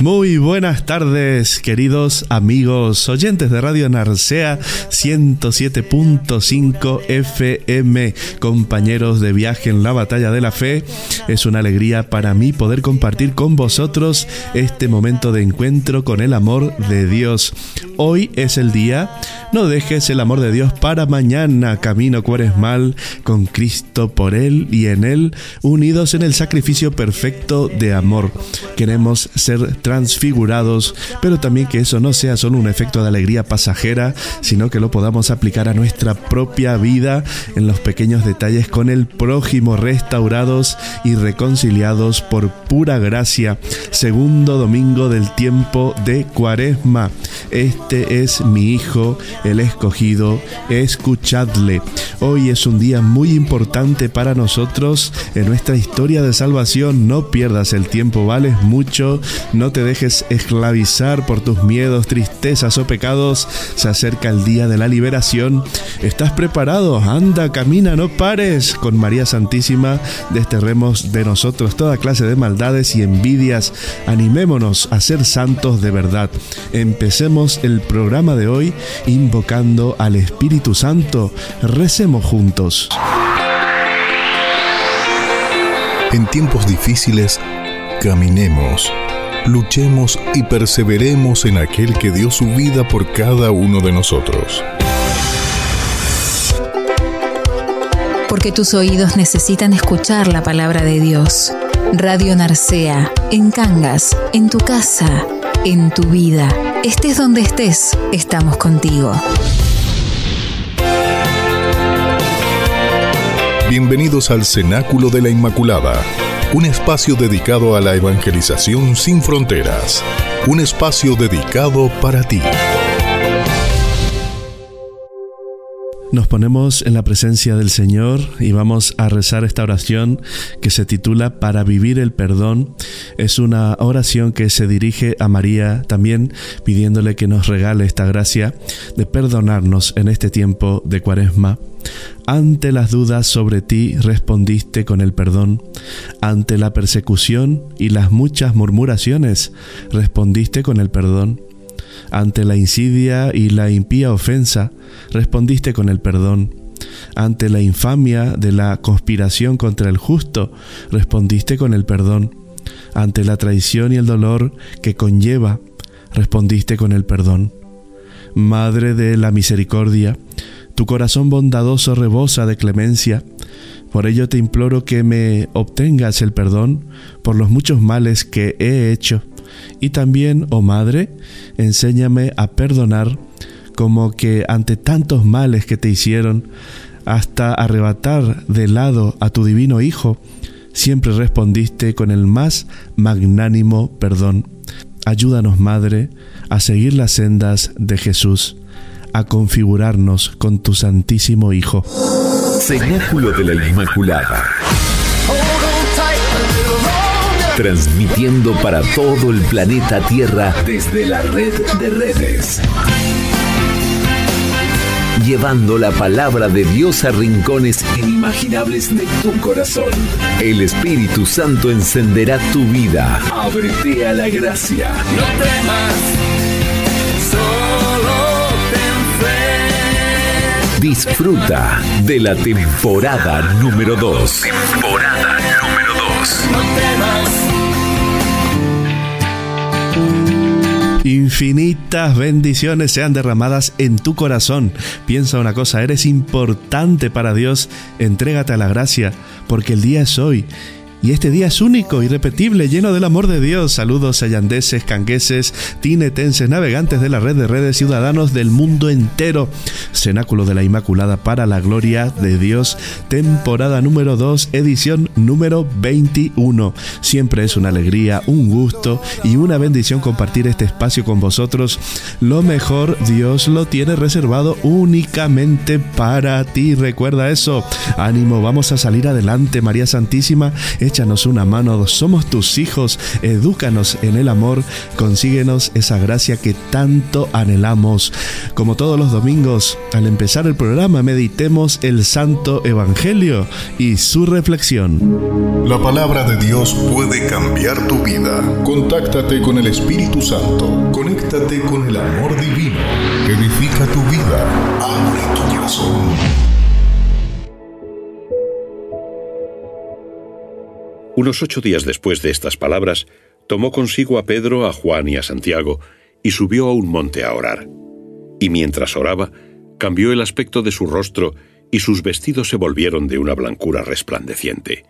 Muy buenas tardes, queridos amigos oyentes de Radio Narcea 107.5 FM, compañeros de viaje en la batalla de la fe. Es una alegría para mí poder compartir con vosotros este momento de encuentro con el amor de Dios. Hoy es el día, no dejes el amor de Dios para mañana, camino cuaresmal con Cristo por Él y en Él, unidos en el sacrificio perfecto de amor. Queremos ser transfigurados, pero también que eso no sea solo un efecto de alegría pasajera, sino que lo podamos aplicar a nuestra propia vida en los pequeños detalles con el prójimo, restaurados y reconciliados por pura gracia. Segundo domingo del tiempo de Cuaresma. Este es mi Hijo, el escogido, escuchadle. Hoy es un día muy importante para nosotros en nuestra historia de salvación. No pierdas el tiempo, vales mucho, no te dejes esclavizar por tus miedos, tristezas o pecados. Se acerca el día de la liberación. ¿Estás preparado? Anda, camina, no pares. Con María Santísima desterremos de nosotros toda clase de maldades y envidias. Animémonos a ser santos de verdad. Empecemos el programa de hoy invocando al Espíritu Santo. Recemos juntos. En tiempos difíciles, caminemos, luchemos y perseveremos en aquel que dio su vida por cada uno de nosotros. Porque tus oídos necesitan escuchar la palabra de Dios. Radio Narcea, en Cangas, en tu casa, en tu vida. Estés donde estés, estamos contigo. Bienvenidos al Cenáculo de la Inmaculada, un espacio dedicado a la evangelización sin fronteras, un espacio dedicado para ti. Nos ponemos en la presencia del Señor y vamos a rezar esta oración que se titula Para vivir el perdón. Es una oración que se dirige a María también pidiéndole que nos regale esta gracia de perdonarnos en este tiempo de cuaresma. Ante las dudas sobre ti respondiste con el perdón. Ante la persecución y las muchas murmuraciones respondiste con el perdón. Ante la insidia y la impía ofensa, respondiste con el perdón. Ante la infamia de la conspiración contra el justo, respondiste con el perdón. Ante la traición y el dolor que conlleva, respondiste con el perdón. Madre de la misericordia, tu corazón bondadoso rebosa de clemencia. Por ello te imploro que me obtengas el perdón por los muchos males que he hecho y también, oh Madre, enséñame a perdonar como que ante tantos males que te hicieron, hasta arrebatar de lado a tu divino Hijo, siempre respondiste con el más magnánimo perdón. Ayúdanos, Madre, a seguir las sendas de Jesús, a configurarnos con tu Santísimo Hijo. Cenáculo de la Inmaculada. Transmitiendo para todo el planeta Tierra desde la red de redes. llevando la palabra de Dios a rincones inimaginables de tu corazón. El Espíritu Santo encenderá tu vida. Ábrete a la gracia. No temas, solo ten fe. Disfruta de la temporada número 2. Temporada número 2. No temas. Infinitas bendiciones sean derramadas en tu corazón. Piensa una cosa, eres importante para Dios. Entrégate a la gracia, porque el día es hoy y este día es único, irrepetible, lleno del amor de Dios. Saludos a yandeses, cangueses, tinetenses, navegantes de la red de redes, ciudadanos del mundo entero. Cenáculo de la Inmaculada para la Gloria de Dios, temporada número 2, edición número 21. Siempre es una alegría, un gusto y una bendición compartir este espacio con vosotros. Lo mejor Dios lo tiene reservado únicamente para ti. Recuerda eso. Ánimo, vamos a salir adelante, María Santísima échanos una mano, somos tus hijos, edúcanos en el amor, consíguenos esa gracia que tanto anhelamos. Como todos los domingos, al empezar el programa, meditemos el Santo Evangelio y su reflexión. La palabra de Dios puede cambiar tu vida. Contáctate con el Espíritu Santo, conéctate con el amor divino, edifica tu vida, abre tu corazón. Unos ocho días después de estas palabras, tomó consigo a Pedro, a Juan y a Santiago, y subió a un monte a orar. Y mientras oraba, cambió el aspecto de su rostro, y sus vestidos se volvieron de una blancura resplandeciente.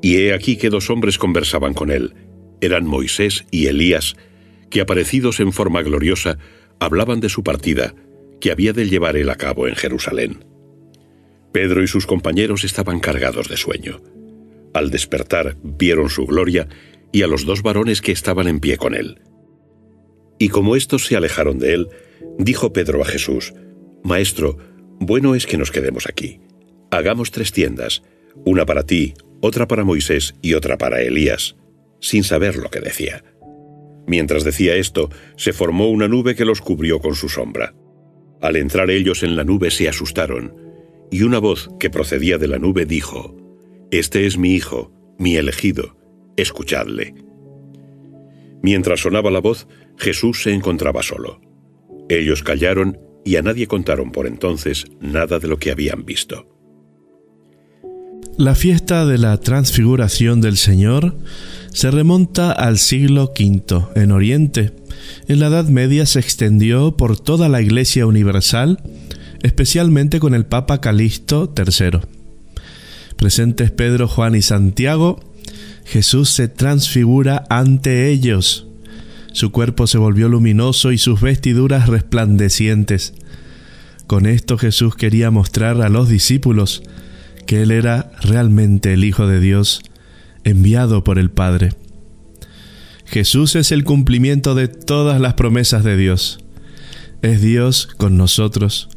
Y he aquí que dos hombres conversaban con él, eran Moisés y Elías, que aparecidos en forma gloriosa, hablaban de su partida, que había de llevar él a cabo en Jerusalén. Pedro y sus compañeros estaban cargados de sueño. Al despertar vieron su gloria y a los dos varones que estaban en pie con él. Y como éstos se alejaron de él, dijo Pedro a Jesús, Maestro, bueno es que nos quedemos aquí. Hagamos tres tiendas, una para ti, otra para Moisés y otra para Elías, sin saber lo que decía. Mientras decía esto, se formó una nube que los cubrió con su sombra. Al entrar ellos en la nube se asustaron, y una voz que procedía de la nube dijo, este es mi Hijo, mi elegido, escuchadle. Mientras sonaba la voz, Jesús se encontraba solo. Ellos callaron y a nadie contaron por entonces nada de lo que habían visto. La fiesta de la transfiguración del Señor se remonta al siglo V en Oriente. En la Edad Media se extendió por toda la Iglesia Universal, especialmente con el Papa Calixto III presentes Pedro, Juan y Santiago, Jesús se transfigura ante ellos. Su cuerpo se volvió luminoso y sus vestiduras resplandecientes. Con esto Jesús quería mostrar a los discípulos que Él era realmente el Hijo de Dios, enviado por el Padre. Jesús es el cumplimiento de todas las promesas de Dios. Es Dios con nosotros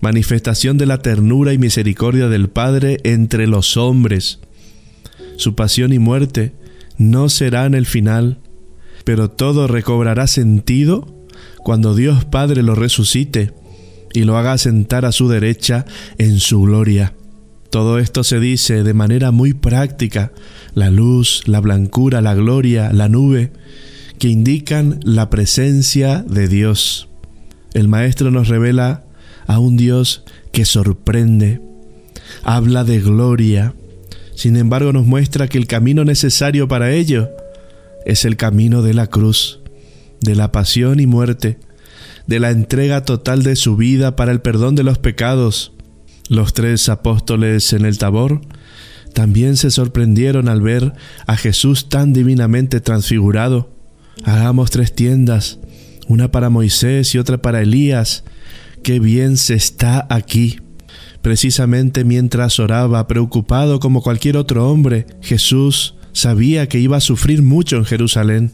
manifestación de la ternura y misericordia del Padre entre los hombres. Su pasión y muerte no serán el final, pero todo recobrará sentido cuando Dios Padre lo resucite y lo haga sentar a su derecha en su gloria. Todo esto se dice de manera muy práctica, la luz, la blancura, la gloria, la nube, que indican la presencia de Dios. El Maestro nos revela a un Dios que sorprende, habla de gloria, sin embargo nos muestra que el camino necesario para ello es el camino de la cruz, de la pasión y muerte, de la entrega total de su vida para el perdón de los pecados. Los tres apóstoles en el Tabor también se sorprendieron al ver a Jesús tan divinamente transfigurado. Hagamos tres tiendas, una para Moisés y otra para Elías, qué bien se está aquí. Precisamente mientras oraba, preocupado como cualquier otro hombre, Jesús sabía que iba a sufrir mucho en Jerusalén.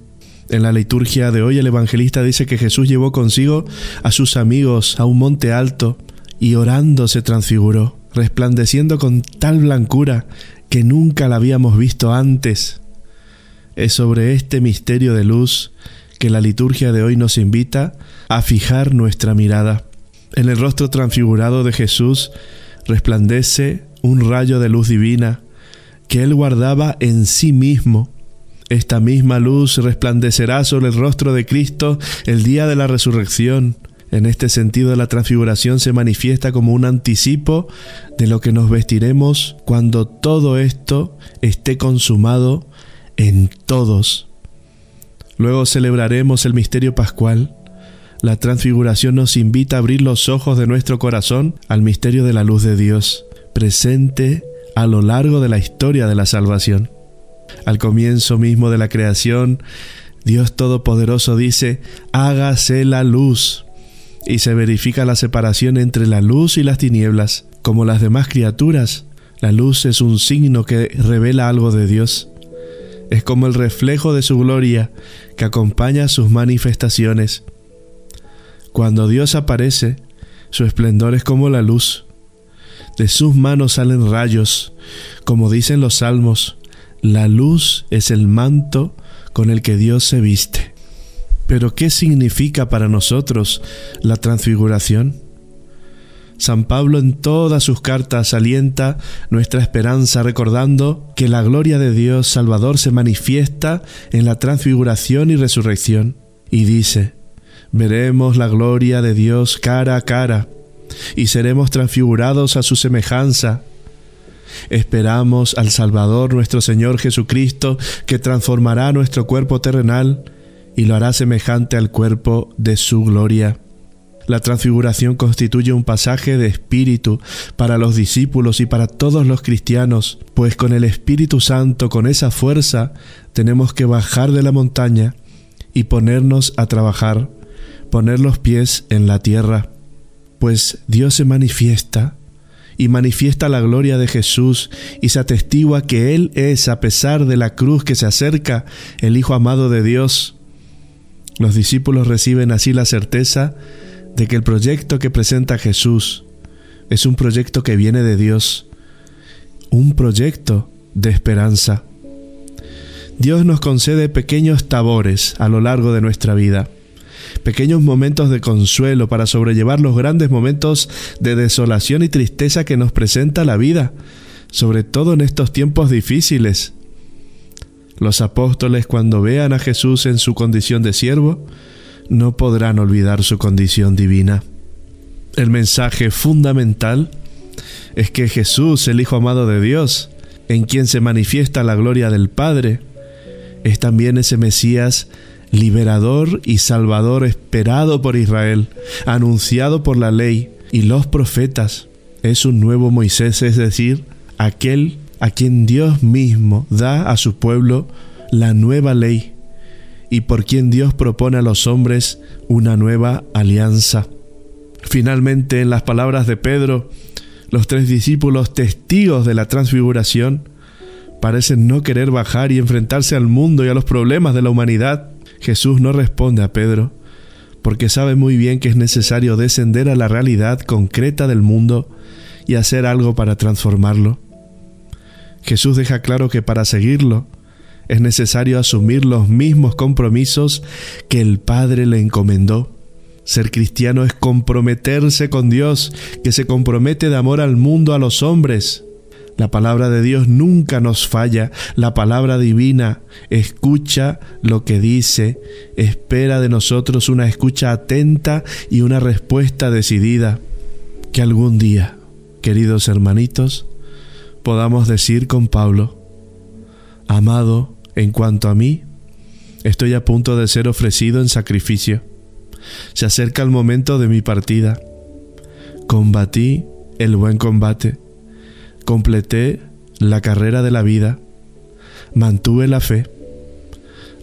En la liturgia de hoy el evangelista dice que Jesús llevó consigo a sus amigos a un monte alto y orando se transfiguró, resplandeciendo con tal blancura que nunca la habíamos visto antes. Es sobre este misterio de luz que la liturgia de hoy nos invita a fijar nuestra mirada. En el rostro transfigurado de Jesús resplandece un rayo de luz divina que él guardaba en sí mismo. Esta misma luz resplandecerá sobre el rostro de Cristo el día de la resurrección. En este sentido, la transfiguración se manifiesta como un anticipo de lo que nos vestiremos cuando todo esto esté consumado en todos. Luego celebraremos el misterio pascual. La transfiguración nos invita a abrir los ojos de nuestro corazón al misterio de la luz de Dios, presente a lo largo de la historia de la salvación. Al comienzo mismo de la creación, Dios Todopoderoso dice, hágase la luz. Y se verifica la separación entre la luz y las tinieblas. Como las demás criaturas, la luz es un signo que revela algo de Dios. Es como el reflejo de su gloria que acompaña sus manifestaciones. Cuando Dios aparece, su esplendor es como la luz. De sus manos salen rayos, como dicen los salmos, la luz es el manto con el que Dios se viste. Pero ¿qué significa para nosotros la transfiguración? San Pablo en todas sus cartas alienta nuestra esperanza recordando que la gloria de Dios Salvador se manifiesta en la transfiguración y resurrección. Y dice, veremos la gloria de Dios cara a cara y seremos transfigurados a su semejanza. Esperamos al Salvador nuestro Señor Jesucristo, que transformará nuestro cuerpo terrenal y lo hará semejante al cuerpo de su gloria. La transfiguración constituye un pasaje de espíritu para los discípulos y para todos los cristianos, pues con el Espíritu Santo, con esa fuerza, tenemos que bajar de la montaña y ponernos a trabajar, poner los pies en la tierra pues Dios se manifiesta y manifiesta la gloria de Jesús y se atestigua que Él es, a pesar de la cruz que se acerca, el Hijo amado de Dios. Los discípulos reciben así la certeza de que el proyecto que presenta Jesús es un proyecto que viene de Dios, un proyecto de esperanza. Dios nos concede pequeños tabores a lo largo de nuestra vida pequeños momentos de consuelo para sobrellevar los grandes momentos de desolación y tristeza que nos presenta la vida, sobre todo en estos tiempos difíciles. Los apóstoles cuando vean a Jesús en su condición de siervo, no podrán olvidar su condición divina. El mensaje fundamental es que Jesús, el Hijo amado de Dios, en quien se manifiesta la gloria del Padre, es también ese Mesías liberador y salvador esperado por Israel, anunciado por la ley y los profetas. Es un nuevo Moisés, es decir, aquel a quien Dios mismo da a su pueblo la nueva ley y por quien Dios propone a los hombres una nueva alianza. Finalmente, en las palabras de Pedro, los tres discípulos testigos de la transfiguración parecen no querer bajar y enfrentarse al mundo y a los problemas de la humanidad. Jesús no responde a Pedro porque sabe muy bien que es necesario descender a la realidad concreta del mundo y hacer algo para transformarlo. Jesús deja claro que para seguirlo es necesario asumir los mismos compromisos que el Padre le encomendó. Ser cristiano es comprometerse con Dios, que se compromete de amor al mundo, a los hombres. La palabra de Dios nunca nos falla, la palabra divina escucha lo que dice, espera de nosotros una escucha atenta y una respuesta decidida. Que algún día, queridos hermanitos, podamos decir con Pablo, Amado, en cuanto a mí, estoy a punto de ser ofrecido en sacrificio. Se acerca el momento de mi partida. Combatí el buen combate completé la carrera de la vida, mantuve la fe.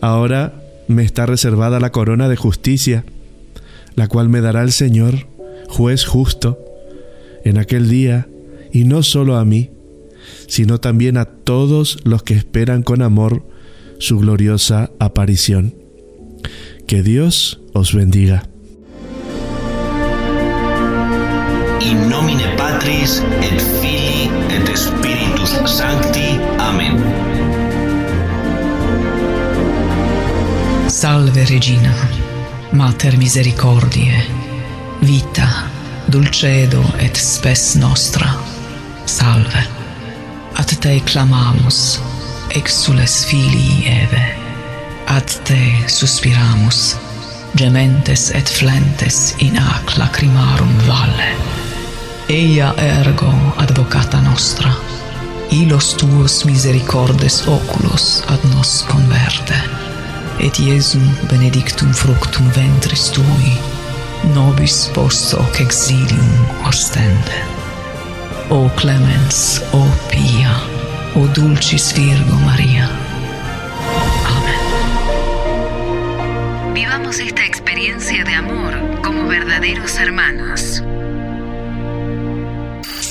Ahora me está reservada la corona de justicia, la cual me dará el Señor, juez justo, en aquel día, y no solo a mí, sino también a todos los que esperan con amor su gloriosa aparición. Que Dios os bendiga. In nomine Patris Spiritus Sancti. Amen. Salve Regina, Mater Misericordiae, Vita, Dulcedo et Spes Nostra. Salve. Ad te clamamus, exules filii Eve. Ad te suspiramus, gementes et flentes in ac lacrimarum valle eia ergo advocata nostra, ilos tuos misericordes oculos ad nos converte, et Iesum benedictum fructum ventris tui, nobis post hoc exilium ostende. O clemens, o pia, o dulcis Virgo Maria. Amén. Vivamos esta experiencia de amor como verdaderos hermanos.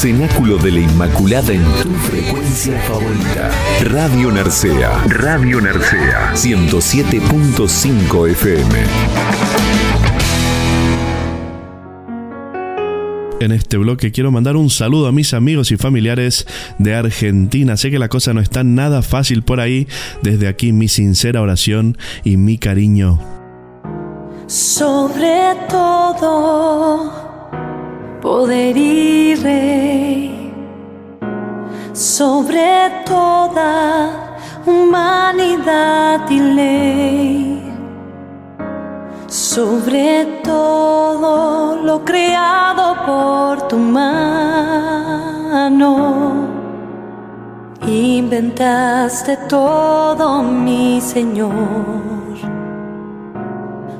Cenáculo de la Inmaculada en tu frecuencia favorita. Radio Narcea. Radio Narcea. 107.5 FM. En este bloque quiero mandar un saludo a mis amigos y familiares de Argentina. Sé que la cosa no está nada fácil por ahí. Desde aquí mi sincera oración y mi cariño. Sobre todo, poder rey. Sobre toda humanidad y ley sobre todo lo creado por tu mano. Inventaste todo, mi Señor.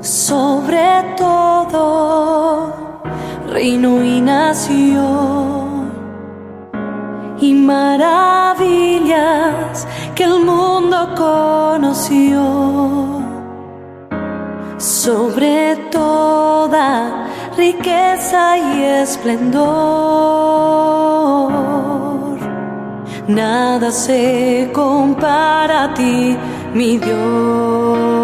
Sobre todo, reino y nación. Y maravillas que el mundo conoció sobre toda riqueza y esplendor. Nada se compara a ti, mi Dios.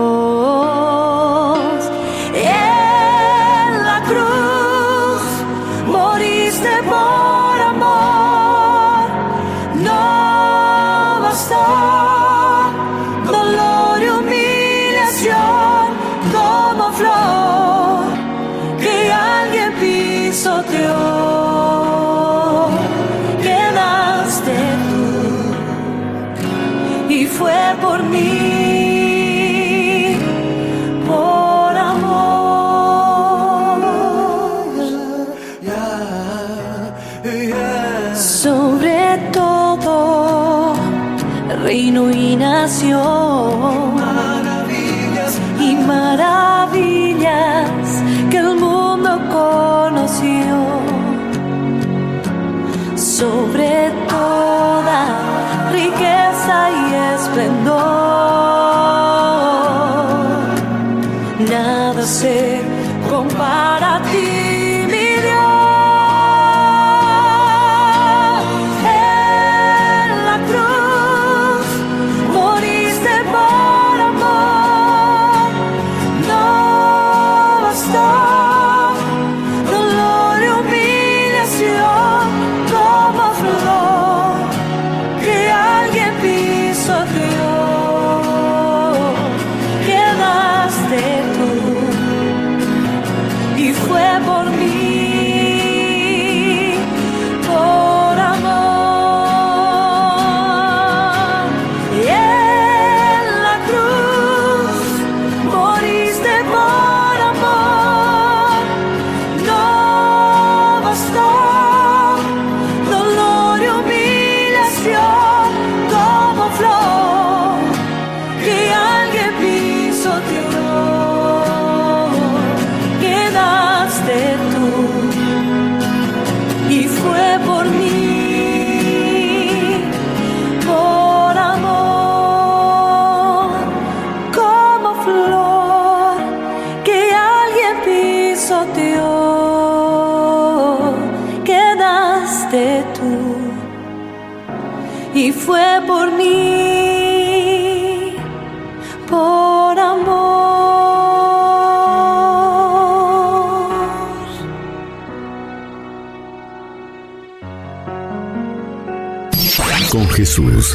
Y nación y maravillas que el mundo conoció sobre toda riqueza y esplendor.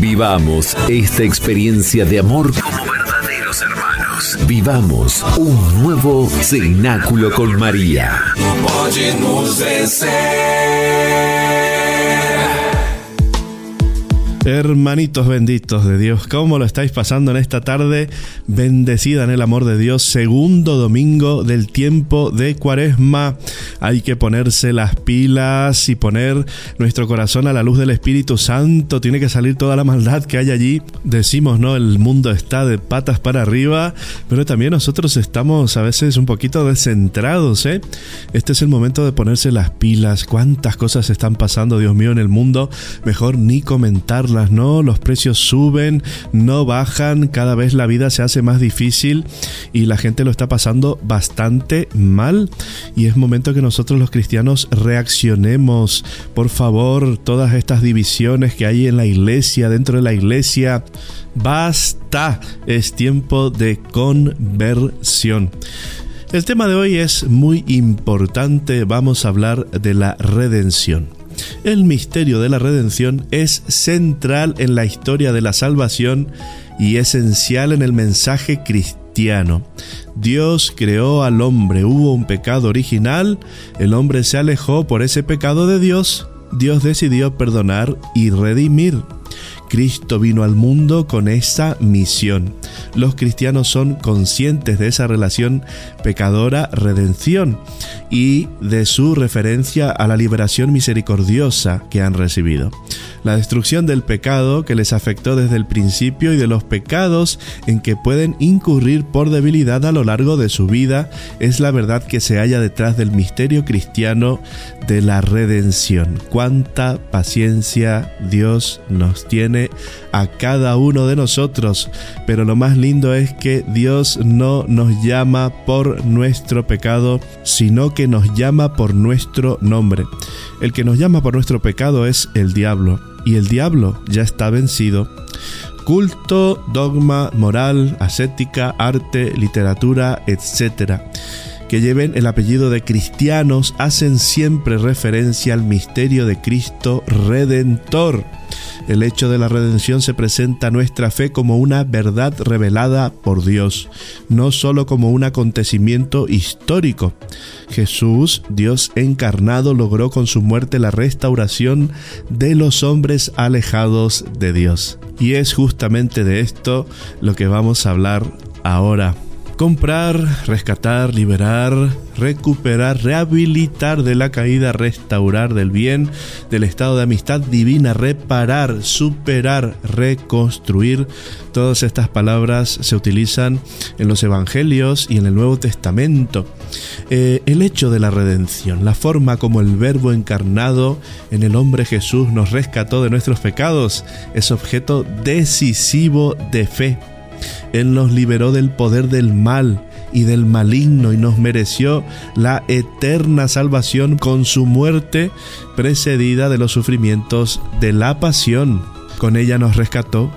Vivamos esta experiencia de amor como verdaderos hermanos. Vivamos un nuevo cenáculo con María. Hermanitos benditos de Dios, ¿cómo lo estáis pasando en esta tarde? Bendecida en el amor de Dios, segundo domingo del tiempo de Cuaresma. Hay que ponerse las pilas y poner nuestro corazón a la luz del Espíritu Santo. Tiene que salir toda la maldad que hay allí. Decimos, ¿no? El mundo está de patas para arriba, pero también nosotros estamos a veces un poquito descentrados, ¿eh? Este es el momento de ponerse las pilas. ¿Cuántas cosas están pasando, Dios mío, en el mundo? Mejor ni comentarlas ¿no? Los precios suben, no bajan, cada vez la vida se hace más difícil y la gente lo está pasando bastante mal. Y es momento que nosotros los cristianos reaccionemos. Por favor, todas estas divisiones que hay en la iglesia, dentro de la iglesia, basta. Es tiempo de conversión. El tema de hoy es muy importante. Vamos a hablar de la redención. El misterio de la redención es central en la historia de la salvación y esencial en el mensaje cristiano. Dios creó al hombre, hubo un pecado original, el hombre se alejó por ese pecado de Dios, Dios decidió perdonar y redimir. Cristo vino al mundo con esa misión. Los cristianos son conscientes de esa relación pecadora-redención y de su referencia a la liberación misericordiosa que han recibido. La destrucción del pecado que les afectó desde el principio y de los pecados en que pueden incurrir por debilidad a lo largo de su vida es la verdad que se halla detrás del misterio cristiano de la redención. Cuánta paciencia Dios nos tiene a cada uno de nosotros, pero lo más lindo es que Dios no nos llama por nuestro pecado, sino que nos llama por nuestro nombre. El que nos llama por nuestro pecado es el diablo, y el diablo ya está vencido. Culto, dogma, moral, ascética, arte, literatura, etc que lleven el apellido de cristianos hacen siempre referencia al misterio de Cristo Redentor. El hecho de la redención se presenta a nuestra fe como una verdad revelada por Dios, no solo como un acontecimiento histórico. Jesús, Dios encarnado, logró con su muerte la restauración de los hombres alejados de Dios. Y es justamente de esto lo que vamos a hablar ahora comprar, rescatar, liberar, recuperar, rehabilitar de la caída, restaurar del bien, del estado de amistad divina, reparar, superar, reconstruir. Todas estas palabras se utilizan en los Evangelios y en el Nuevo Testamento. Eh, el hecho de la redención, la forma como el Verbo encarnado en el hombre Jesús nos rescató de nuestros pecados, es objeto decisivo de fe él nos liberó del poder del mal y del maligno y nos mereció la eterna salvación con su muerte precedida de los sufrimientos de la pasión. Con ella nos rescató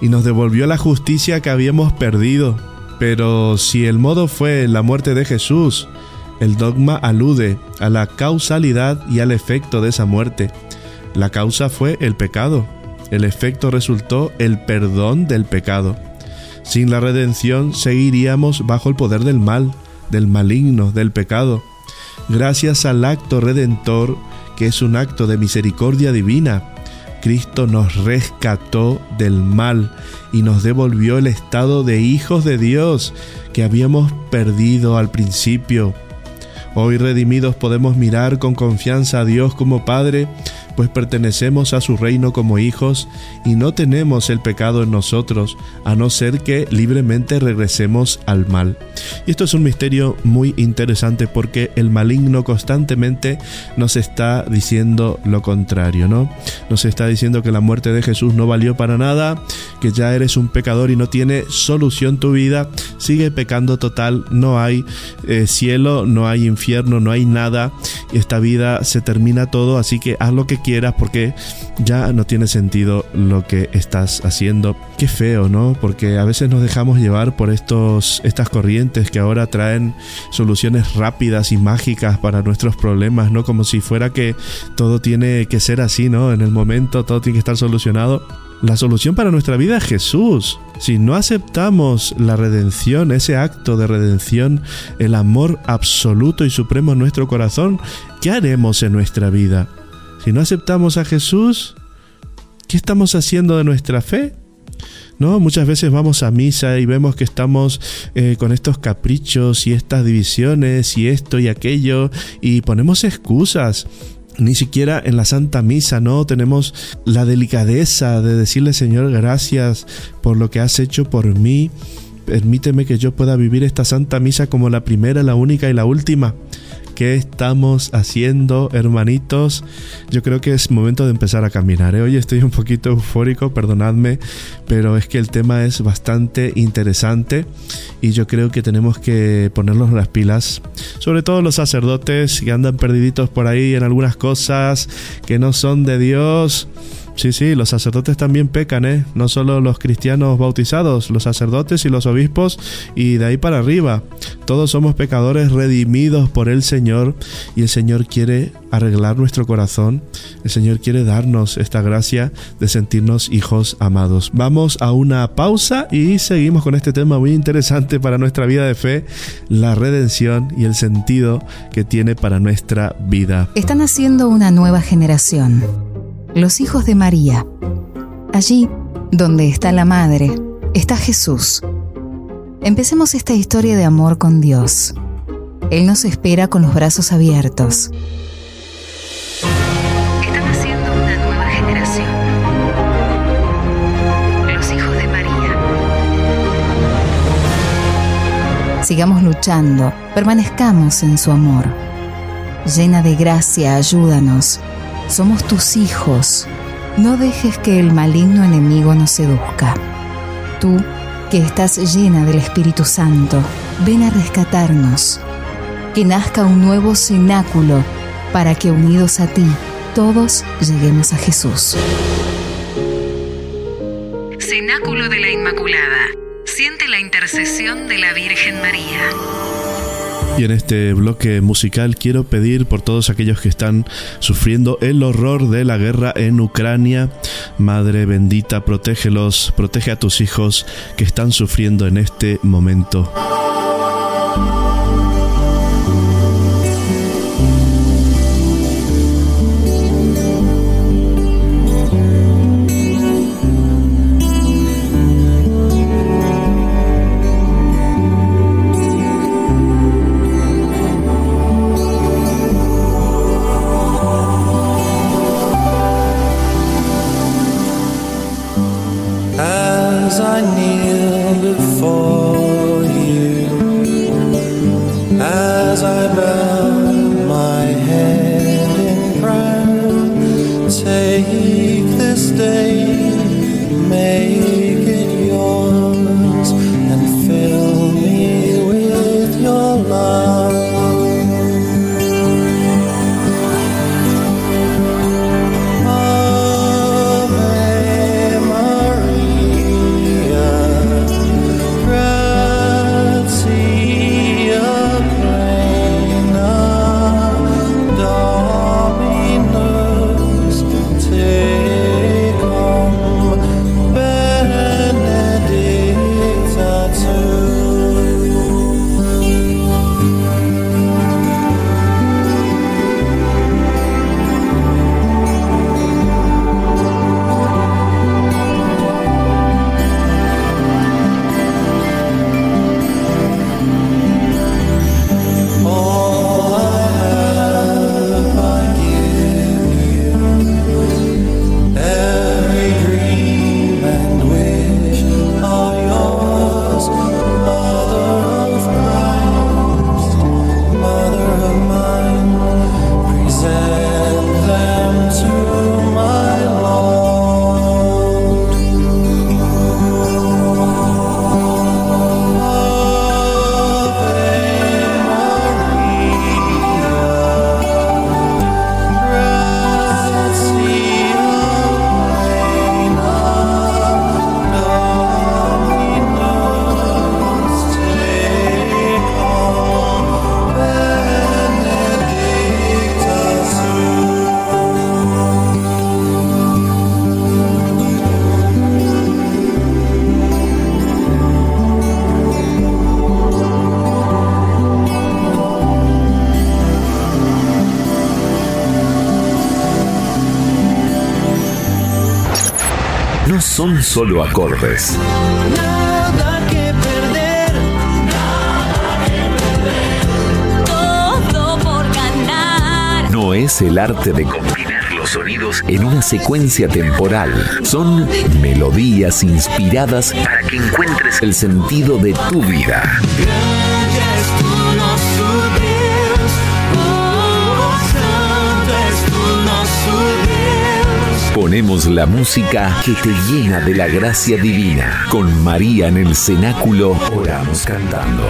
y nos devolvió la justicia que habíamos perdido. Pero si el modo fue la muerte de Jesús, el dogma alude a la causalidad y al efecto de esa muerte. La causa fue el pecado, el efecto resultó el perdón del pecado. Sin la redención seguiríamos bajo el poder del mal, del maligno, del pecado. Gracias al acto redentor, que es un acto de misericordia divina, Cristo nos rescató del mal y nos devolvió el estado de hijos de Dios que habíamos perdido al principio. Hoy redimidos podemos mirar con confianza a Dios como Padre pues pertenecemos a su reino como hijos y no tenemos el pecado en nosotros, a no ser que libremente regresemos al mal. Y esto es un misterio muy interesante porque el maligno constantemente nos está diciendo lo contrario, ¿no? Nos está diciendo que la muerte de Jesús no valió para nada, que ya eres un pecador y no tiene solución tu vida, sigue pecando total, no hay eh, cielo, no hay infierno, no hay nada, esta vida se termina todo, así que haz lo que quieras porque ya no tiene sentido lo que estás haciendo. Qué feo, ¿no? Porque a veces nos dejamos llevar por estos, estas corrientes que ahora traen soluciones rápidas y mágicas para nuestros problemas, ¿no? Como si fuera que todo tiene que ser así, ¿no? En el momento todo tiene que estar solucionado. La solución para nuestra vida es Jesús. Si no aceptamos la redención, ese acto de redención, el amor absoluto y supremo en nuestro corazón, ¿qué haremos en nuestra vida? Si no aceptamos a Jesús, ¿qué estamos haciendo de nuestra fe? ¿No? Muchas veces vamos a misa y vemos que estamos eh, con estos caprichos y estas divisiones y esto y aquello y ponemos excusas. Ni siquiera en la Santa Misa, ¿no? Tenemos la delicadeza de decirle, Señor, gracias por lo que has hecho por mí. Permíteme que yo pueda vivir esta Santa Misa como la primera, la única y la última. ¿Qué estamos haciendo, hermanitos? Yo creo que es momento de empezar a caminar. ¿eh? Hoy estoy un poquito eufórico, perdonadme, pero es que el tema es bastante interesante y yo creo que tenemos que ponernos las pilas. Sobre todo los sacerdotes que andan perdiditos por ahí en algunas cosas que no son de Dios Sí, sí, los sacerdotes también pecan, ¿eh? No solo los cristianos bautizados, los sacerdotes y los obispos y de ahí para arriba. Todos somos pecadores redimidos por el Señor y el Señor quiere arreglar nuestro corazón. El Señor quiere darnos esta gracia de sentirnos hijos amados. Vamos a una pausa y seguimos con este tema muy interesante para nuestra vida de fe, la redención y el sentido que tiene para nuestra vida. Están haciendo una nueva generación los hijos de María. Allí, donde está la Madre, está Jesús. Empecemos esta historia de amor con Dios. Él nos espera con los brazos abiertos. Están haciendo una nueva generación. Los hijos de María. Sigamos luchando, permanezcamos en su amor. Llena de gracia, ayúdanos somos tus hijos. No dejes que el maligno enemigo nos seduzca. Tú, que estás llena del Espíritu Santo, ven a rescatarnos. Que nazca un nuevo cenáculo para que unidos a ti, todos lleguemos a Jesús. Cenáculo de la Inmaculada. Siente la intercesión de la Virgen María. Y en este bloque musical quiero pedir por todos aquellos que están sufriendo el horror de la guerra en Ucrania. Madre bendita, protégelos, protege a tus hijos que están sufriendo en este momento. Solo acordes. Nada que perder. Todo por ganar. No es el arte de combinar los sonidos en una secuencia temporal. Son melodías inspiradas para que encuentres el sentido de tu vida. Ponemos la música que te llena de la gracia divina. Con María en el cenáculo, oramos cantando.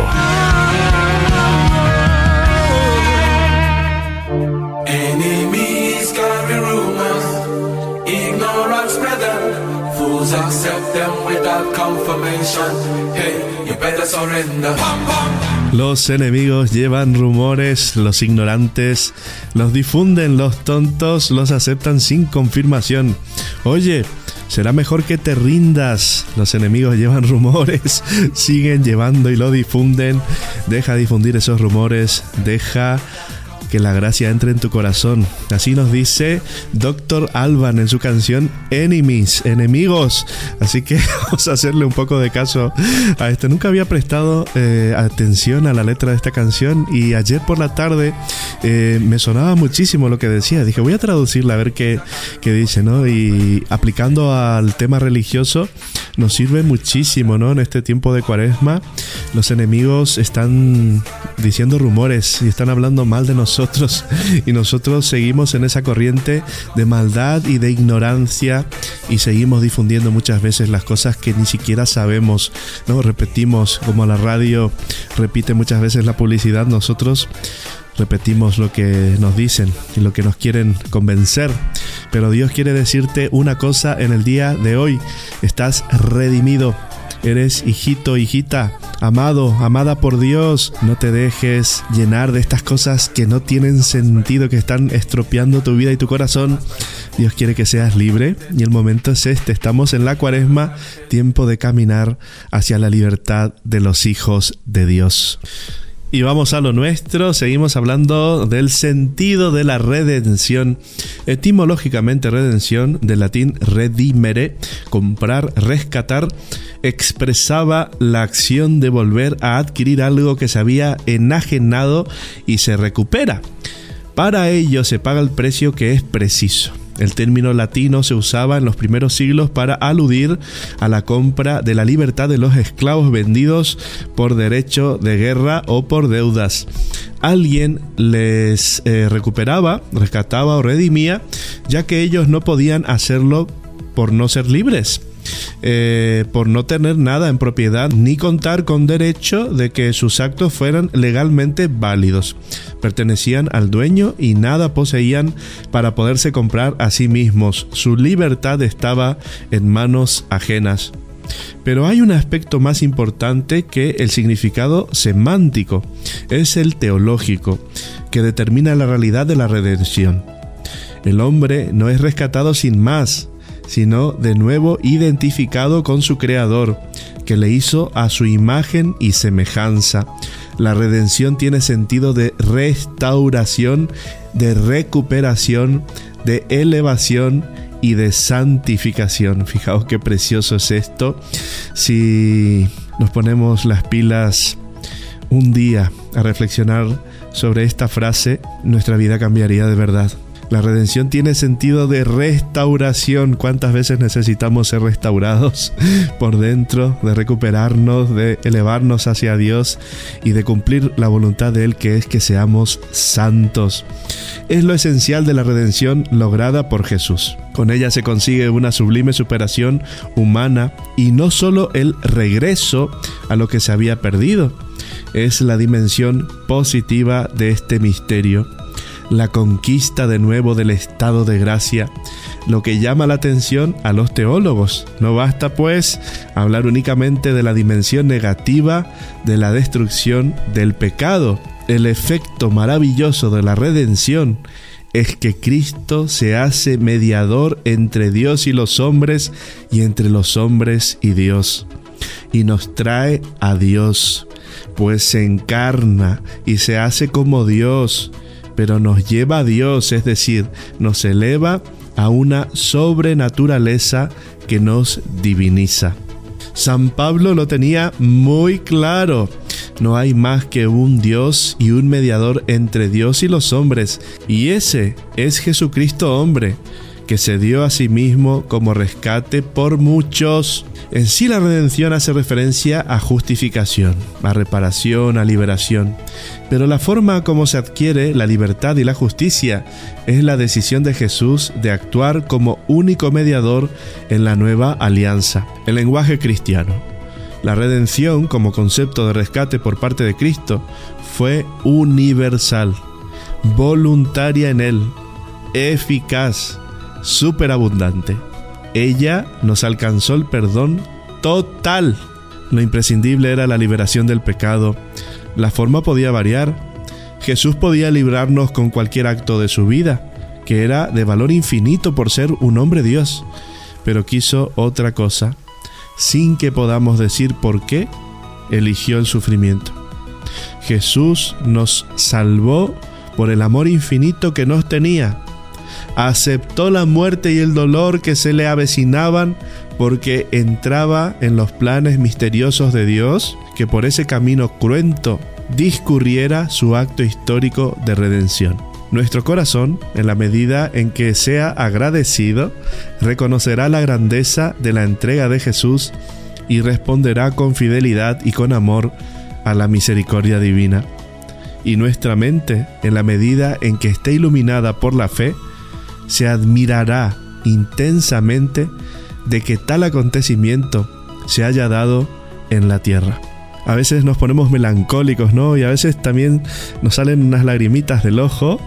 Hey, you better surrender. Los enemigos llevan rumores, los ignorantes los difunden, los tontos los aceptan sin confirmación. Oye, será mejor que te rindas. Los enemigos llevan rumores, siguen llevando y lo difunden. Deja difundir esos rumores, deja que la gracia entre en tu corazón. Así nos dice Dr. Alban en su canción Enemies, enemigos. Así que vamos a hacerle un poco de caso a esto. Nunca había prestado eh, atención a la letra de esta canción y ayer por la tarde eh, me sonaba muchísimo lo que decía. Dije, voy a traducirla a ver qué, qué dice, ¿no? Y aplicando al tema religioso, nos sirve muchísimo, ¿no? En este tiempo de cuaresma, los enemigos están diciendo rumores y están hablando mal de nosotros y nosotros seguimos en esa corriente de maldad y de ignorancia y seguimos difundiendo muchas veces las cosas que ni siquiera sabemos, ¿no? Repetimos como la radio repite muchas veces la publicidad, nosotros repetimos lo que nos dicen y lo que nos quieren convencer. Pero Dios quiere decirte una cosa en el día de hoy. Estás redimido. Eres hijito, hijita, amado, amada por Dios. No te dejes llenar de estas cosas que no tienen sentido, que están estropeando tu vida y tu corazón. Dios quiere que seas libre y el momento es este. Estamos en la cuaresma, tiempo de caminar hacia la libertad de los hijos de Dios. Y vamos a lo nuestro, seguimos hablando del sentido de la redención. Etimológicamente redención, del latín redimere, comprar, rescatar, expresaba la acción de volver a adquirir algo que se había enajenado y se recupera. Para ello se paga el precio que es preciso. El término latino se usaba en los primeros siglos para aludir a la compra de la libertad de los esclavos vendidos por derecho de guerra o por deudas. Alguien les eh, recuperaba, rescataba o redimía, ya que ellos no podían hacerlo por no ser libres. Eh, por no tener nada en propiedad ni contar con derecho de que sus actos fueran legalmente válidos. Pertenecían al dueño y nada poseían para poderse comprar a sí mismos. Su libertad estaba en manos ajenas. Pero hay un aspecto más importante que el significado semántico, es el teológico, que determina la realidad de la redención. El hombre no es rescatado sin más, sino de nuevo identificado con su Creador, que le hizo a su imagen y semejanza. La redención tiene sentido de restauración, de recuperación, de elevación y de santificación. Fijaos qué precioso es esto. Si nos ponemos las pilas un día a reflexionar sobre esta frase, nuestra vida cambiaría de verdad. La redención tiene sentido de restauración. ¿Cuántas veces necesitamos ser restaurados por dentro, de recuperarnos, de elevarnos hacia Dios y de cumplir la voluntad de Él que es que seamos santos? Es lo esencial de la redención lograda por Jesús. Con ella se consigue una sublime superación humana y no solo el regreso a lo que se había perdido, es la dimensión positiva de este misterio la conquista de nuevo del estado de gracia, lo que llama la atención a los teólogos. No basta pues hablar únicamente de la dimensión negativa de la destrucción del pecado. El efecto maravilloso de la redención es que Cristo se hace mediador entre Dios y los hombres y entre los hombres y Dios. Y nos trae a Dios, pues se encarna y se hace como Dios pero nos lleva a Dios, es decir, nos eleva a una sobrenaturaleza que nos diviniza. San Pablo lo tenía muy claro. No hay más que un Dios y un mediador entre Dios y los hombres, y ese es Jesucristo hombre, que se dio a sí mismo como rescate por muchos. En sí la redención hace referencia a justificación, a reparación, a liberación. Pero la forma como se adquiere la libertad y la justicia es la decisión de Jesús de actuar como único mediador en la nueva alianza, el lenguaje cristiano. La redención como concepto de rescate por parte de Cristo fue universal, voluntaria en Él, eficaz, superabundante. Ella nos alcanzó el perdón total. Lo imprescindible era la liberación del pecado. La forma podía variar. Jesús podía librarnos con cualquier acto de su vida, que era de valor infinito por ser un hombre Dios, pero quiso otra cosa, sin que podamos decir por qué eligió el sufrimiento. Jesús nos salvó por el amor infinito que nos tenía aceptó la muerte y el dolor que se le avecinaban porque entraba en los planes misteriosos de Dios que por ese camino cruento discurriera su acto histórico de redención. Nuestro corazón, en la medida en que sea agradecido, reconocerá la grandeza de la entrega de Jesús y responderá con fidelidad y con amor a la misericordia divina. Y nuestra mente, en la medida en que esté iluminada por la fe, se admirará intensamente de que tal acontecimiento se haya dado en la tierra. A veces nos ponemos melancólicos, ¿no? Y a veces también nos salen unas lagrimitas del ojo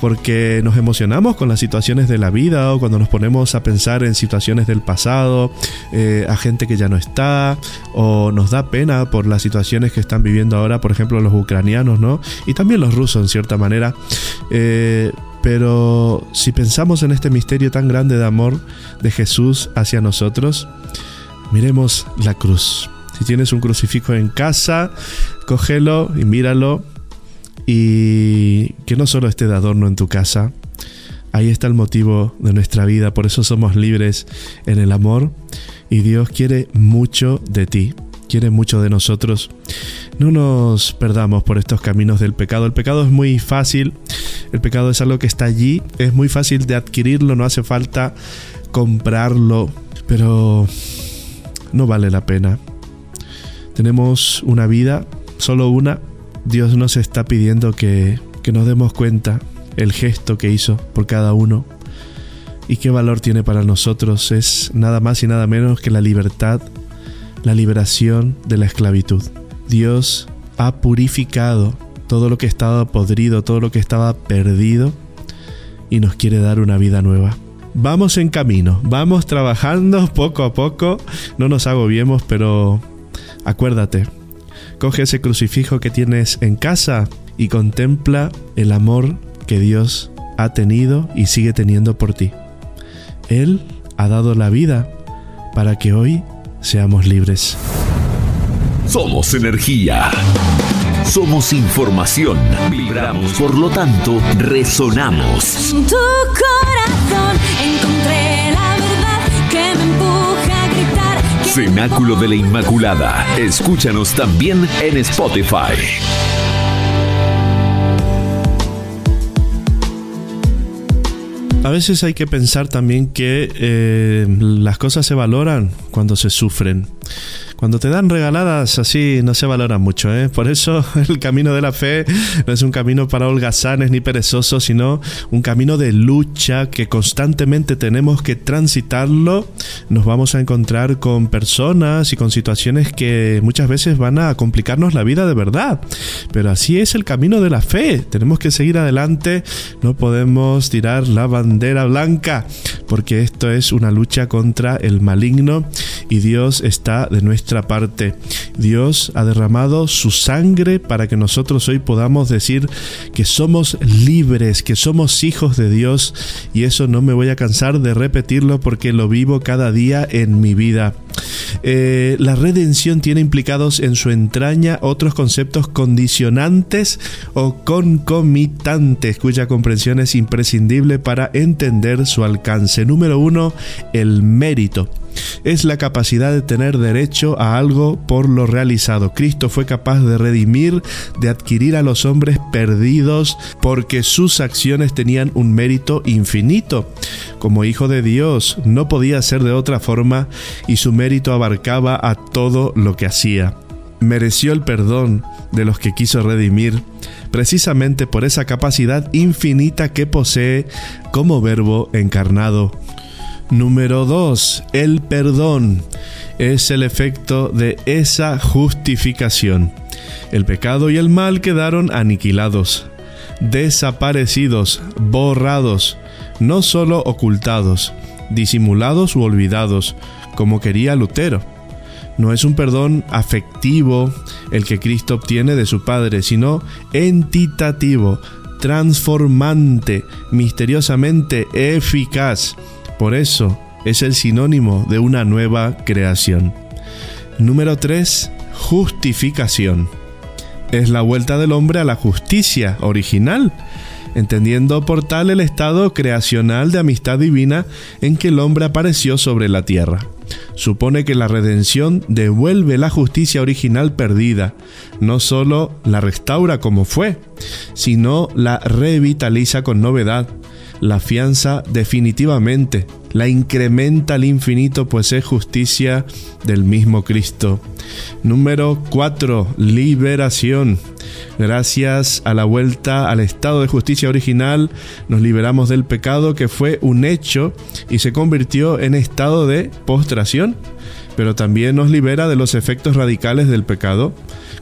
porque nos emocionamos con las situaciones de la vida o cuando nos ponemos a pensar en situaciones del pasado, eh, a gente que ya no está, o nos da pena por las situaciones que están viviendo ahora, por ejemplo, los ucranianos, ¿no? Y también los rusos, en cierta manera. Eh, pero si pensamos en este misterio tan grande de amor de Jesús hacia nosotros, miremos la cruz. Si tienes un crucifijo en casa, cógelo y míralo y que no solo esté de adorno en tu casa. Ahí está el motivo de nuestra vida, por eso somos libres en el amor y Dios quiere mucho de ti quiere mucho de nosotros. No nos perdamos por estos caminos del pecado. El pecado es muy fácil, el pecado es algo que está allí, es muy fácil de adquirirlo, no hace falta comprarlo, pero no vale la pena. Tenemos una vida, solo una. Dios nos está pidiendo que, que nos demos cuenta el gesto que hizo por cada uno y qué valor tiene para nosotros. Es nada más y nada menos que la libertad la liberación de la esclavitud. Dios ha purificado todo lo que estaba podrido, todo lo que estaba perdido y nos quiere dar una vida nueva. Vamos en camino, vamos trabajando poco a poco, no nos agobiemos, pero acuérdate, coge ese crucifijo que tienes en casa y contempla el amor que Dios ha tenido y sigue teniendo por ti. Él ha dado la vida para que hoy seamos libres. Somos energía. Somos información. Vibramos, por lo tanto, resonamos. En tu corazón encontré la verdad que me empuja a gritar. Cenáculo de la Inmaculada. Escúchanos también en Spotify. A veces hay que pensar también que eh, las cosas se valoran cuando se sufren. Cuando te dan regaladas así no se valoran mucho, ¿eh? Por eso el camino de la fe no es un camino para holgazanes ni perezosos, sino un camino de lucha que constantemente tenemos que transitarlo. Nos vamos a encontrar con personas y con situaciones que muchas veces van a complicarnos la vida de verdad. Pero así es el camino de la fe. Tenemos que seguir adelante. No podemos tirar la bandera blanca porque esto es una lucha contra el maligno y Dios está de parte. Dios ha derramado su sangre para que nosotros hoy podamos decir que somos libres, que somos hijos de Dios y eso no me voy a cansar de repetirlo porque lo vivo cada día en mi vida. Eh, la redención tiene implicados en su entraña otros conceptos condicionantes o concomitantes, cuya comprensión es imprescindible para entender su alcance. Número uno, el mérito es la capacidad de tener derecho a algo por lo realizado. Cristo fue capaz de redimir, de adquirir a los hombres perdidos porque sus acciones tenían un mérito infinito. Como hijo de Dios, no podía ser de otra forma y su mérito abarcaba a todo lo que hacía. Mereció el perdón de los que quiso redimir precisamente por esa capacidad infinita que posee como verbo encarnado. Número 2. El perdón es el efecto de esa justificación. El pecado y el mal quedaron aniquilados, desaparecidos, borrados, no solo ocultados, disimulados u olvidados, como quería Lutero. No es un perdón afectivo el que Cristo obtiene de su Padre, sino entitativo, transformante, misteriosamente eficaz por eso es el sinónimo de una nueva creación. Número 3. Justificación. Es la vuelta del hombre a la justicia original, entendiendo por tal el estado creacional de amistad divina en que el hombre apareció sobre la tierra. Supone que la redención devuelve la justicia original perdida, no solo la restaura como fue, sino la revitaliza con novedad, la fianza definitivamente, la incrementa al infinito, pues es justicia del mismo Cristo. Número 4. Liberación. Gracias a la vuelta al estado de justicia original, nos liberamos del pecado que fue un hecho y se convirtió en estado de postración, pero también nos libera de los efectos radicales del pecado,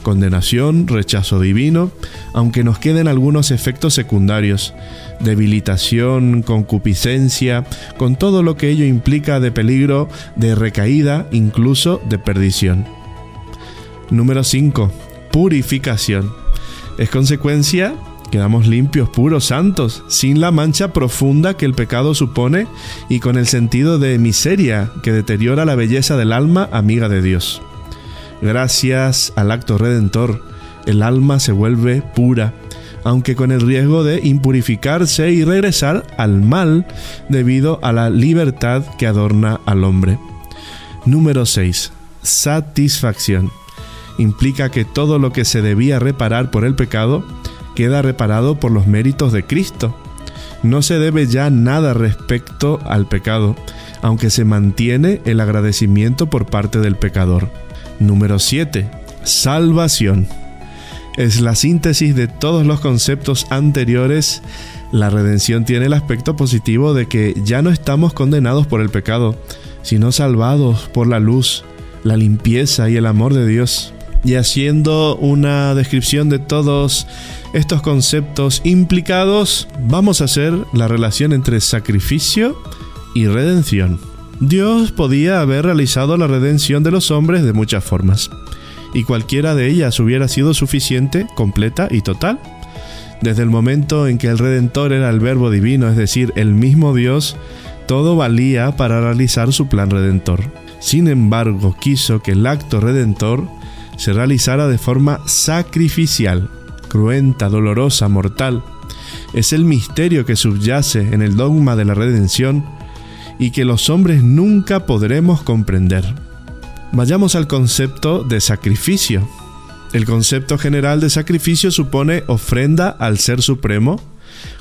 condenación, rechazo divino, aunque nos queden algunos efectos secundarios, debilitación, concupiscencia, con todo lo que ello implica de peligro de recaída, incluso de perdición. Número 5. Purificación. Es consecuencia Quedamos limpios, puros, santos, sin la mancha profunda que el pecado supone y con el sentido de miseria que deteriora la belleza del alma amiga de Dios. Gracias al acto redentor, el alma se vuelve pura, aunque con el riesgo de impurificarse y regresar al mal debido a la libertad que adorna al hombre. Número 6. Satisfacción. Implica que todo lo que se debía reparar por el pecado queda reparado por los méritos de Cristo. No se debe ya nada respecto al pecado, aunque se mantiene el agradecimiento por parte del pecador. Número 7. Salvación. Es la síntesis de todos los conceptos anteriores. La redención tiene el aspecto positivo de que ya no estamos condenados por el pecado, sino salvados por la luz, la limpieza y el amor de Dios. Y haciendo una descripción de todos estos conceptos implicados, vamos a hacer la relación entre sacrificio y redención. Dios podía haber realizado la redención de los hombres de muchas formas, y cualquiera de ellas hubiera sido suficiente, completa y total. Desde el momento en que el Redentor era el Verbo Divino, es decir, el mismo Dios, todo valía para realizar su plan redentor. Sin embargo, quiso que el acto redentor se realizara de forma sacrificial, cruenta, dolorosa, mortal. Es el misterio que subyace en el dogma de la redención y que los hombres nunca podremos comprender. Vayamos al concepto de sacrificio. El concepto general de sacrificio supone ofrenda al Ser Supremo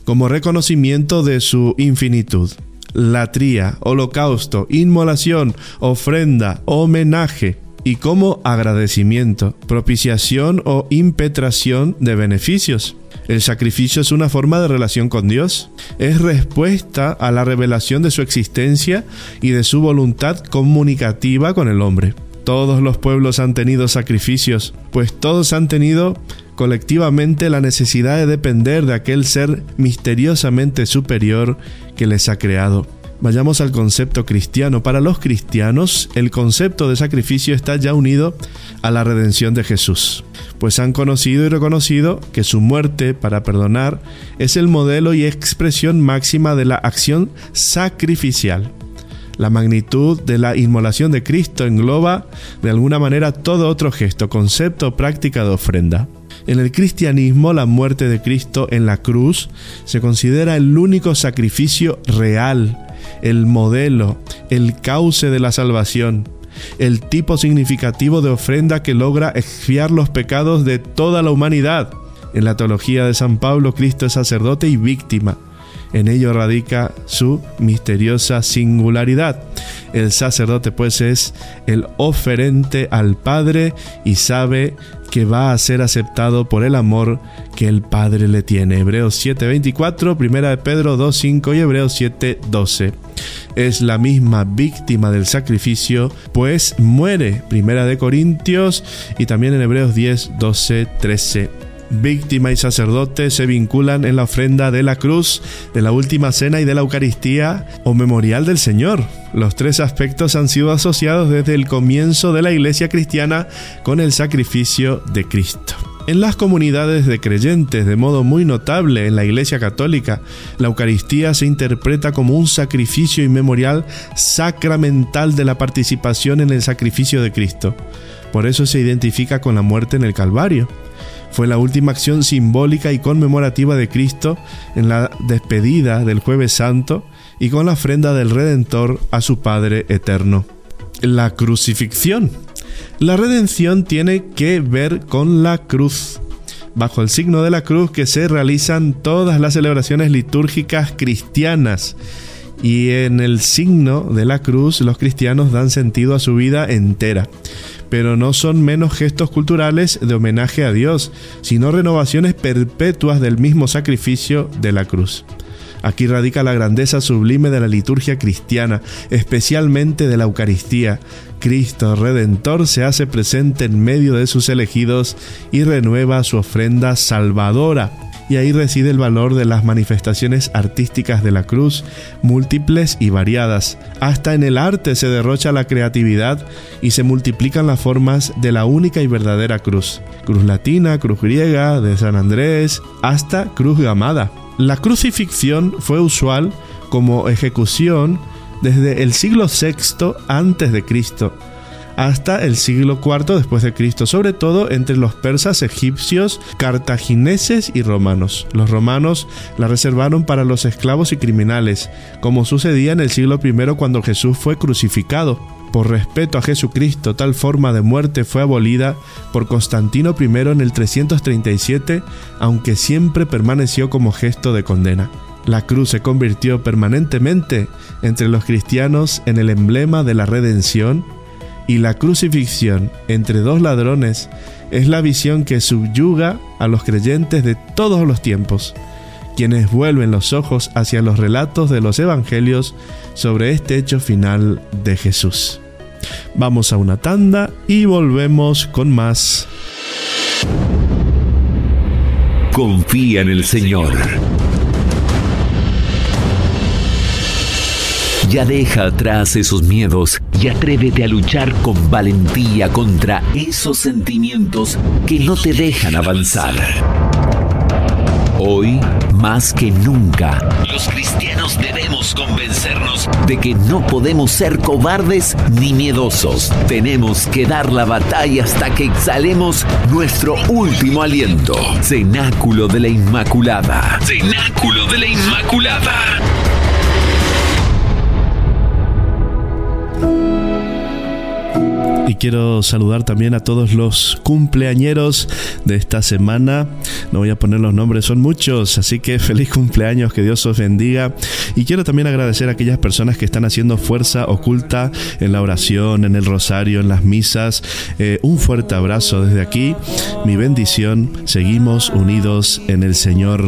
como reconocimiento de su infinitud. Latría, holocausto, inmolación, ofrenda, homenaje y como agradecimiento, propiciación o impetración de beneficios. El sacrificio es una forma de relación con Dios. Es respuesta a la revelación de su existencia y de su voluntad comunicativa con el hombre. Todos los pueblos han tenido sacrificios, pues todos han tenido colectivamente la necesidad de depender de aquel ser misteriosamente superior que les ha creado. Vayamos al concepto cristiano. Para los cristianos, el concepto de sacrificio está ya unido a la redención de Jesús, pues han conocido y reconocido que su muerte para perdonar es el modelo y expresión máxima de la acción sacrificial. La magnitud de la inmolación de Cristo engloba de alguna manera todo otro gesto, concepto o práctica de ofrenda. En el cristianismo, la muerte de Cristo en la cruz se considera el único sacrificio real, el modelo, el cauce de la salvación, el tipo significativo de ofrenda que logra expiar los pecados de toda la humanidad. En la teología de San Pablo, Cristo es sacerdote y víctima. En ello radica su misteriosa singularidad. El sacerdote pues es el oferente al Padre y sabe que va a ser aceptado por el amor que el Padre le tiene. Hebreos 7:24, Primera de Pedro 2:5 y Hebreos 7:12. Es la misma víctima del sacrificio, pues muere. Primera de Corintios y también en Hebreos 10, 12, 13 víctima y sacerdote se vinculan en la ofrenda de la cruz, de la última cena y de la Eucaristía o memorial del Señor. Los tres aspectos han sido asociados desde el comienzo de la iglesia cristiana con el sacrificio de Cristo. En las comunidades de creyentes, de modo muy notable en la Iglesia Católica, la Eucaristía se interpreta como un sacrificio y memorial sacramental de la participación en el sacrificio de Cristo. Por eso se identifica con la muerte en el Calvario. Fue la última acción simbólica y conmemorativa de Cristo en la despedida del jueves santo y con la ofrenda del Redentor a su Padre eterno. La crucifixión. La redención tiene que ver con la cruz. Bajo el signo de la cruz que se realizan todas las celebraciones litúrgicas cristianas. Y en el signo de la cruz los cristianos dan sentido a su vida entera pero no son menos gestos culturales de homenaje a Dios, sino renovaciones perpetuas del mismo sacrificio de la cruz. Aquí radica la grandeza sublime de la liturgia cristiana, especialmente de la Eucaristía. Cristo Redentor se hace presente en medio de sus elegidos y renueva su ofrenda salvadora y ahí reside el valor de las manifestaciones artísticas de la cruz, múltiples y variadas. Hasta en el arte se derrocha la creatividad y se multiplican las formas de la única y verdadera cruz. Cruz latina, cruz griega, de San Andrés, hasta cruz gamada. La crucifixión fue usual como ejecución desde el siglo VI antes de Cristo hasta el siglo IV después de Cristo, sobre todo entre los persas, egipcios, cartagineses y romanos. Los romanos la reservaron para los esclavos y criminales, como sucedía en el siglo I cuando Jesús fue crucificado. Por respeto a Jesucristo, tal forma de muerte fue abolida por Constantino I en el 337, aunque siempre permaneció como gesto de condena. La cruz se convirtió permanentemente entre los cristianos en el emblema de la redención y la crucifixión entre dos ladrones es la visión que subyuga a los creyentes de todos los tiempos, quienes vuelven los ojos hacia los relatos de los evangelios sobre este hecho final de Jesús. Vamos a una tanda y volvemos con más. Confía en el Señor. Ya deja atrás esos miedos y atrévete a luchar con valentía contra esos sentimientos que no te dejan avanzar. Hoy, más que nunca, los cristianos debemos convencernos de que no podemos ser cobardes ni miedosos. Tenemos que dar la batalla hasta que exhalemos nuestro último aliento. Cenáculo de la Inmaculada. Cenáculo de la Inmaculada. Y quiero saludar también a todos los cumpleañeros de esta semana. No voy a poner los nombres, son muchos, así que feliz cumpleaños, que Dios os bendiga. Y quiero también agradecer a aquellas personas que están haciendo fuerza oculta en la oración, en el rosario, en las misas. Eh, un fuerte abrazo desde aquí, mi bendición. Seguimos unidos en el Señor.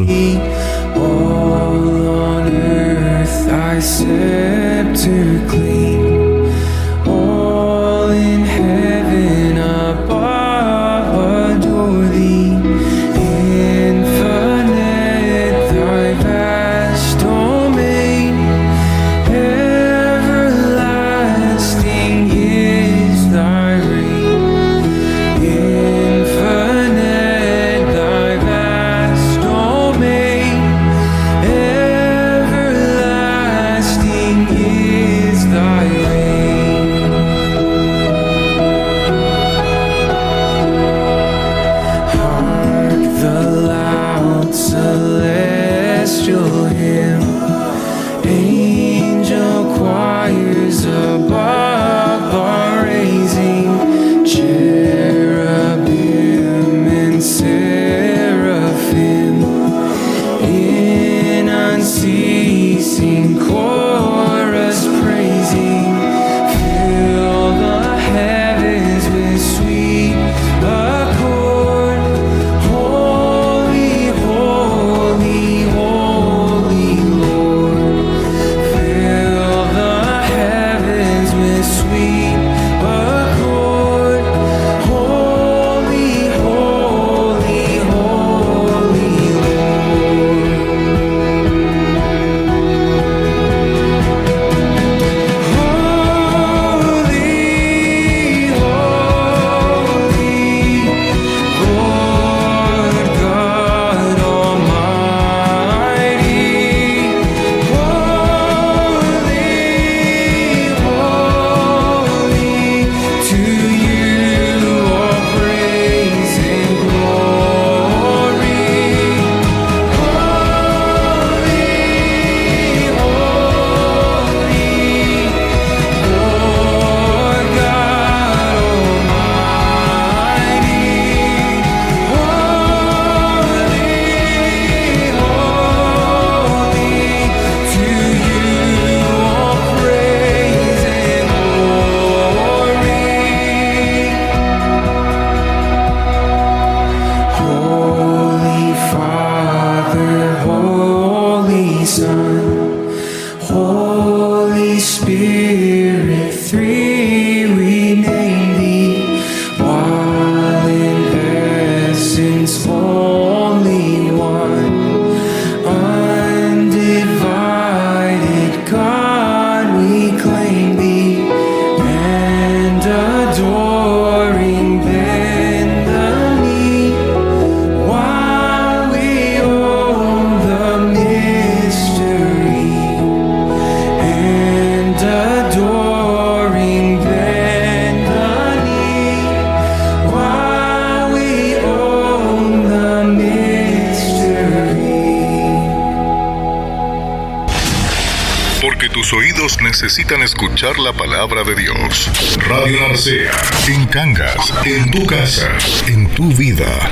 La palabra de Dios. Radio Narcea, en Cangas, en tu casa, en tu vida.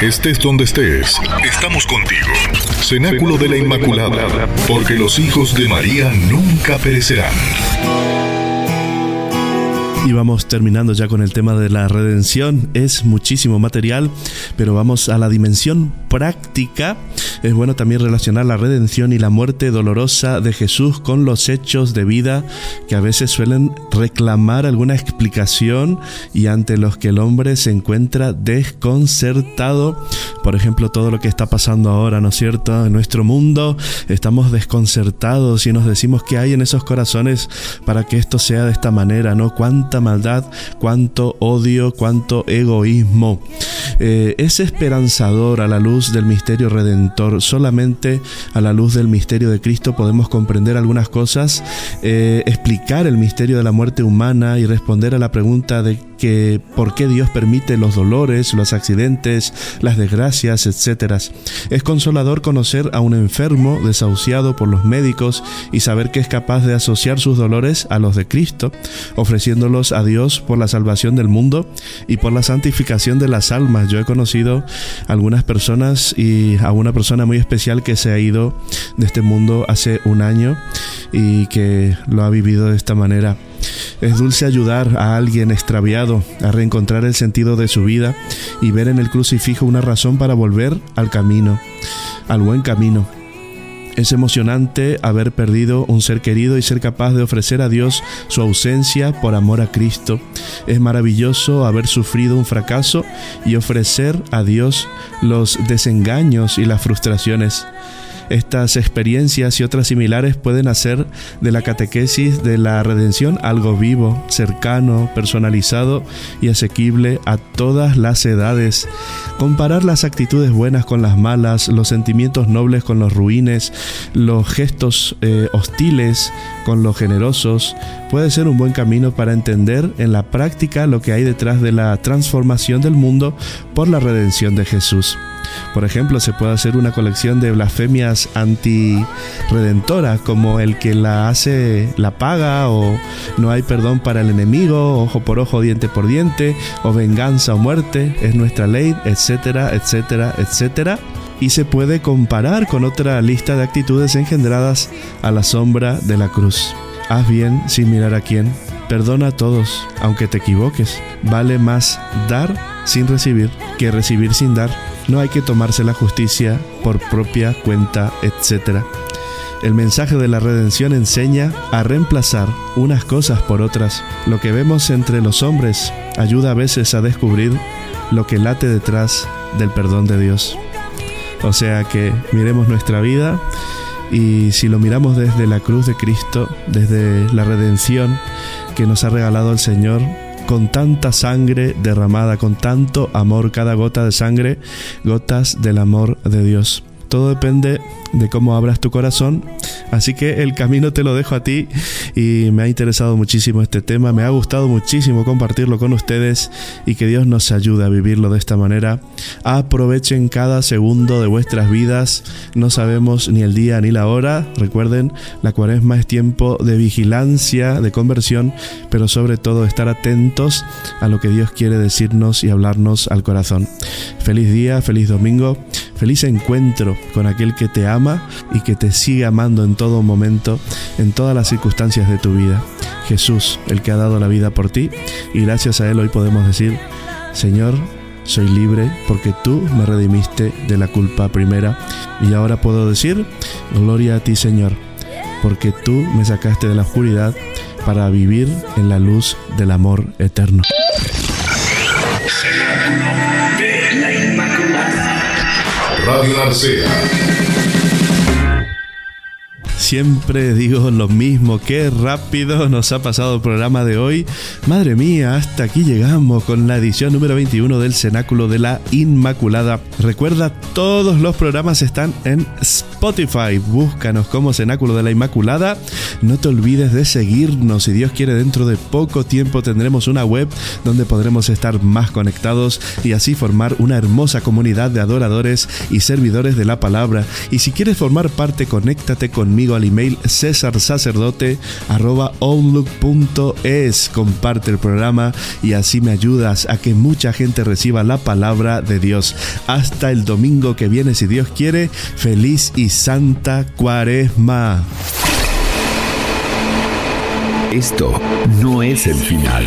Estés donde estés, estamos contigo. Cenáculo de la Inmaculada, porque los hijos de María nunca perecerán. Y vamos terminando ya con el tema de la redención. Es muchísimo material, pero vamos a la dimensión práctica. Es bueno también relacionar la redención y la muerte dolorosa de Jesús con los hechos de vida que a veces suelen reclamar alguna explicación y ante los que el hombre se encuentra desconcertado. Por ejemplo, todo lo que está pasando ahora, ¿no es cierto? En nuestro mundo estamos desconcertados y nos decimos qué hay en esos corazones para que esto sea de esta manera, ¿no? ¿Cuánta maldad, cuánto odio, cuánto egoísmo. Eh, es esperanzador a la luz del misterio redentor. Solamente a la luz del misterio de Cristo podemos comprender algunas cosas, eh, explicar el misterio de la muerte humana y responder a la pregunta de que por qué Dios permite los dolores, los accidentes, las desgracias, etc. Es consolador conocer a un enfermo desahuciado por los médicos y saber que es capaz de asociar sus dolores a los de Cristo, ofreciéndolos a Dios por la salvación del mundo y por la santificación de las almas. Yo he conocido algunas personas y a una persona muy especial que se ha ido de este mundo hace un año y que lo ha vivido de esta manera. Es dulce ayudar a alguien extraviado a reencontrar el sentido de su vida y ver en el crucifijo una razón para volver al camino, al buen camino. Es emocionante haber perdido un ser querido y ser capaz de ofrecer a Dios su ausencia por amor a Cristo. Es maravilloso haber sufrido un fracaso y ofrecer a Dios los desengaños y las frustraciones. Estas experiencias y otras similares pueden hacer de la catequesis de la redención algo vivo, cercano, personalizado y asequible a todas las edades. Comparar las actitudes buenas con las malas, los sentimientos nobles con los ruines, los gestos eh, hostiles con los generosos, puede ser un buen camino para entender en la práctica lo que hay detrás de la transformación del mundo por la redención de Jesús. Por ejemplo, se puede hacer una colección de blasfemias anti-redentoras, como el que la hace la paga, o no hay perdón para el enemigo, ojo por ojo, diente por diente, o venganza o muerte, es nuestra ley, etcétera, etcétera, etcétera y se puede comparar con otra lista de actitudes engendradas a la sombra de la cruz. Haz bien sin mirar a quién. Perdona a todos, aunque te equivoques. Vale más dar sin recibir que recibir sin dar. No hay que tomarse la justicia por propia cuenta, etc. El mensaje de la redención enseña a reemplazar unas cosas por otras. Lo que vemos entre los hombres ayuda a veces a descubrir lo que late detrás del perdón de Dios. O sea que miremos nuestra vida y si lo miramos desde la cruz de Cristo, desde la redención que nos ha regalado el Señor, con tanta sangre derramada, con tanto amor, cada gota de sangre, gotas del amor de Dios. Todo depende de cómo abras tu corazón. Así que el camino te lo dejo a ti y me ha interesado muchísimo este tema, me ha gustado muchísimo compartirlo con ustedes y que Dios nos ayude a vivirlo de esta manera. Aprovechen cada segundo de vuestras vidas, no sabemos ni el día ni la hora. Recuerden, la cuaresma es tiempo de vigilancia, de conversión, pero sobre todo estar atentos a lo que Dios quiere decirnos y hablarnos al corazón. Feliz día, feliz domingo, feliz encuentro con aquel que te ama y que te sigue amando en todo momento, en todas las circunstancias de tu vida. Jesús, el que ha dado la vida por ti, y gracias a Él hoy podemos decir, Señor, soy libre porque tú me redimiste de la culpa primera, y ahora puedo decir, gloria a ti Señor, porque tú me sacaste de la oscuridad para vivir en la luz del amor eterno. Siempre digo lo mismo, qué rápido nos ha pasado el programa de hoy. Madre mía, hasta aquí llegamos con la edición número 21 del Cenáculo de la Inmaculada. Recuerda, todos los programas están en Spotify. Búscanos como Cenáculo de la Inmaculada. No te olvides de seguirnos. Si Dios quiere, dentro de poco tiempo tendremos una web donde podremos estar más conectados y así formar una hermosa comunidad de adoradores y servidores de la palabra. Y si quieres formar parte, conéctate conmigo conmigo al email cesarsacerdote.outlook.es. Comparte el programa y así me ayudas a que mucha gente reciba la palabra de Dios. Hasta el domingo que viene, si Dios quiere, feliz y santa cuaresma. Esto no es el final.